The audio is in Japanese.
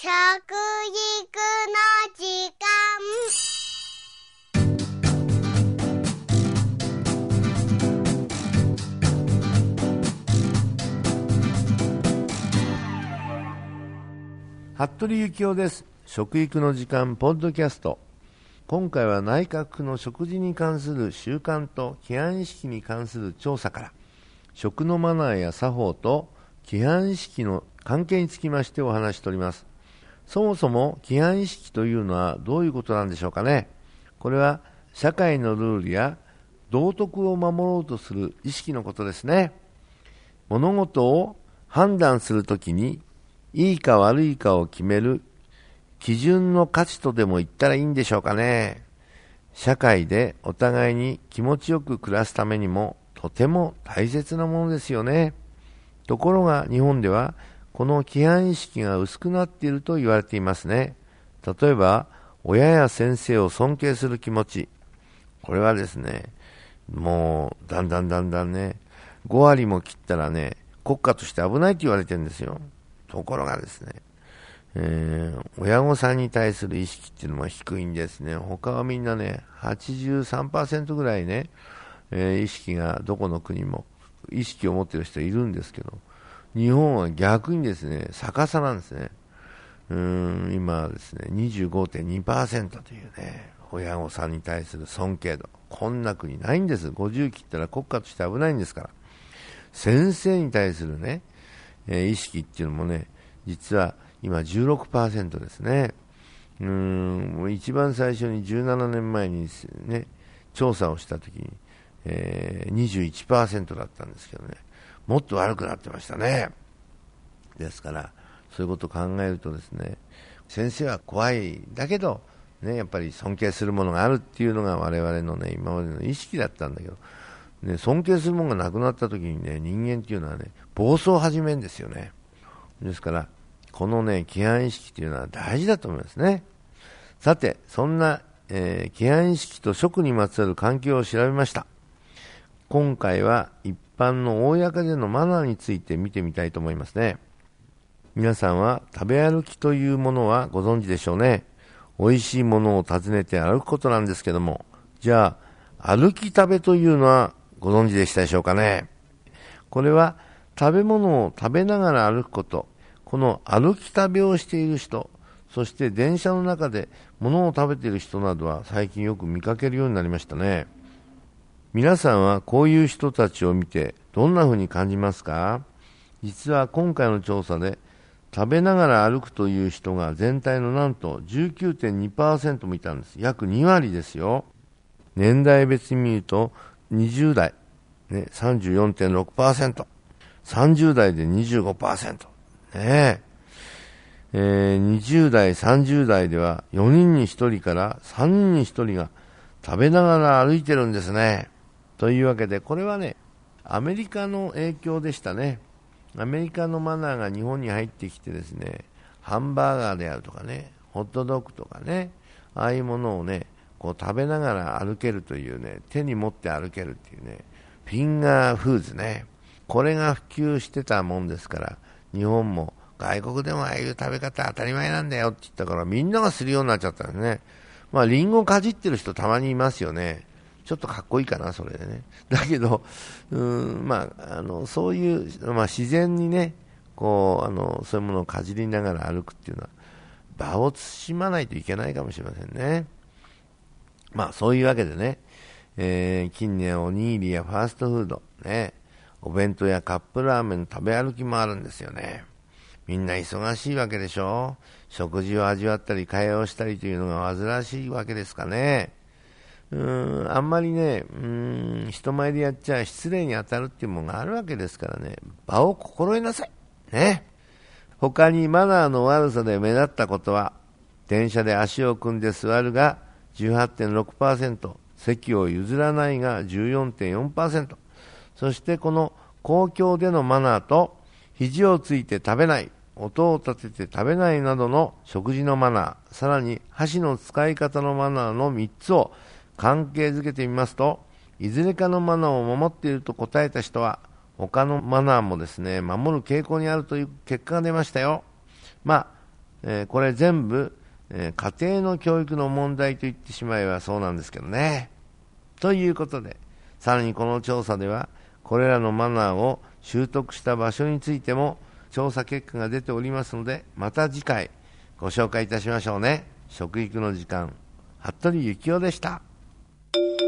食育の時間。服部幸男です。食育の時間ポッドキャスト。今回は内閣府の食事に関する習慣と規範意識に関する調査から食のマナーや作法と規範意識の関係につきましてお話しております。そもそも規範意識というのはどういうことなんでしょうかねこれは社会のルールや道徳を守ろうとする意識のことですね物事を判断するときにいいか悪いかを決める基準の価値とでも言ったらいいんでしょうかね。社会でお互いに気持ちよく暮らすためにもとても大切なものですよね。ところが日本ではこの規範意識が薄くなっていると言われていますね。例えば、親や先生を尊敬する気持ち。これはですね、もうだんだんだんだんね、5割も切ったらね、国家として危ないと言われてるんですよ。ところがですね、えー、親御さんに対する意識っていうのは低いんですね。他はみんなね、83%ぐらいね、えー、意識がどこの国も意識を持ってる人いるんですけど、日本は逆にですね、逆さなんですね。うーん、今ですね、25.2%というね、親御さんに対する尊敬度。こんな国ないんです。50切ったら国家として危ないんですから。先生に対するね、えー、意識っていうのもね、実は今16%ですね。うんもう、一番最初に17年前にね、調査をしたときに、えー、21%だったんですけどね、もっと悪くなってましたね。ですから、そういうことを考えるとですね、先生は怖い、だけど、ね、やっぱり尊敬するものがあるっていうのが我々のね、今までの意識だったんだけど、ね、尊敬するものがなくなった時にね、人間っていうのはね、暴走を始めるんですよね。ですから、このね、規範意識というのは大事だと思いますね。さて、そんな、えー、規範意識と食にまつわる関係を調べました。今回は一般の公でのマナーについて見てみたいと思いますね。皆さんは食べ歩きというものはご存知でしょうね。美味しいものを訪ねて歩くことなんですけども、じゃあ、歩き食べというのはご存知でしたでしょうかね。これは食べ物を食べながら歩くこと、この歩き食べをしている人、そして電車の中で物を食べている人などは最近よく見かけるようになりましたね。皆さんはこういう人たちを見てどんな風に感じますか？実は今回の調査で食べながら歩くという人が全体のなんと19.2%もいたんです。約2割ですよ。年代別に見ると20代、ね、34.6%、30代で25%、ねえー、20代、30代では4人に1人から3人に1人が食べながら歩いてるんですね。というわけで、これはね、アメリカの影響でしたね。アメリカのマナーが日本に入ってきてですね、ハンバーガーであるとかね、ホットドッグとかね、ああいうものをね、こう食べながら歩けるというね、手に持って歩けるっていうね、フィンガーフーズね、これが普及してたもんですから、日本も外国でもああいう食べ方当たり前なんだよって言ったから、みんながするようになっちゃったんですね。まあ、リンゴかじってる人たまにいますよね。ちょっとかっこいいかな、それでね。だけど、うん、まあ、あの、そういう、まあ、自然にね、こう、あの、そういうものをかじりながら歩くっていうのは、場を慎まないといけないかもしれませんね。まあそういうわけでね、えー、近年おにぎりやファーストフード、ね、お弁当やカップラーメンの食べ歩きもあるんですよね。みんな忙しいわけでしょ食事を味わったり会話をしたりというのが煩わしいわけですかね。うん、あんまりね、うーん、人前でやっちゃ失礼に当たるっていうものがあるわけですからね、場を心得なさい。ね。他にマナーの悪さで目立ったことは、電車で足を組んで座るが、18.6%、席を譲らないが14.4%、そしてこの公共でのマナーと肘をついて食べない、音を立てて食べないなどの食事のマナー、さらに箸の使い方のマナーの3つを関係づけてみますと、いずれかのマナーを守っていると答えた人は、他のマナーもですね、守る傾向にあるという結果が出ましたよ。まあ、えー、これ全部、えー、家庭の教育の問題と言ってしまえばそうなんですけどね。ということで、さらにこの調査では、これらのマナーを習得した場所についても調査結果が出ておりますので、また次回ご紹介いたしましょうね。食育の時間、服部幸男でした。you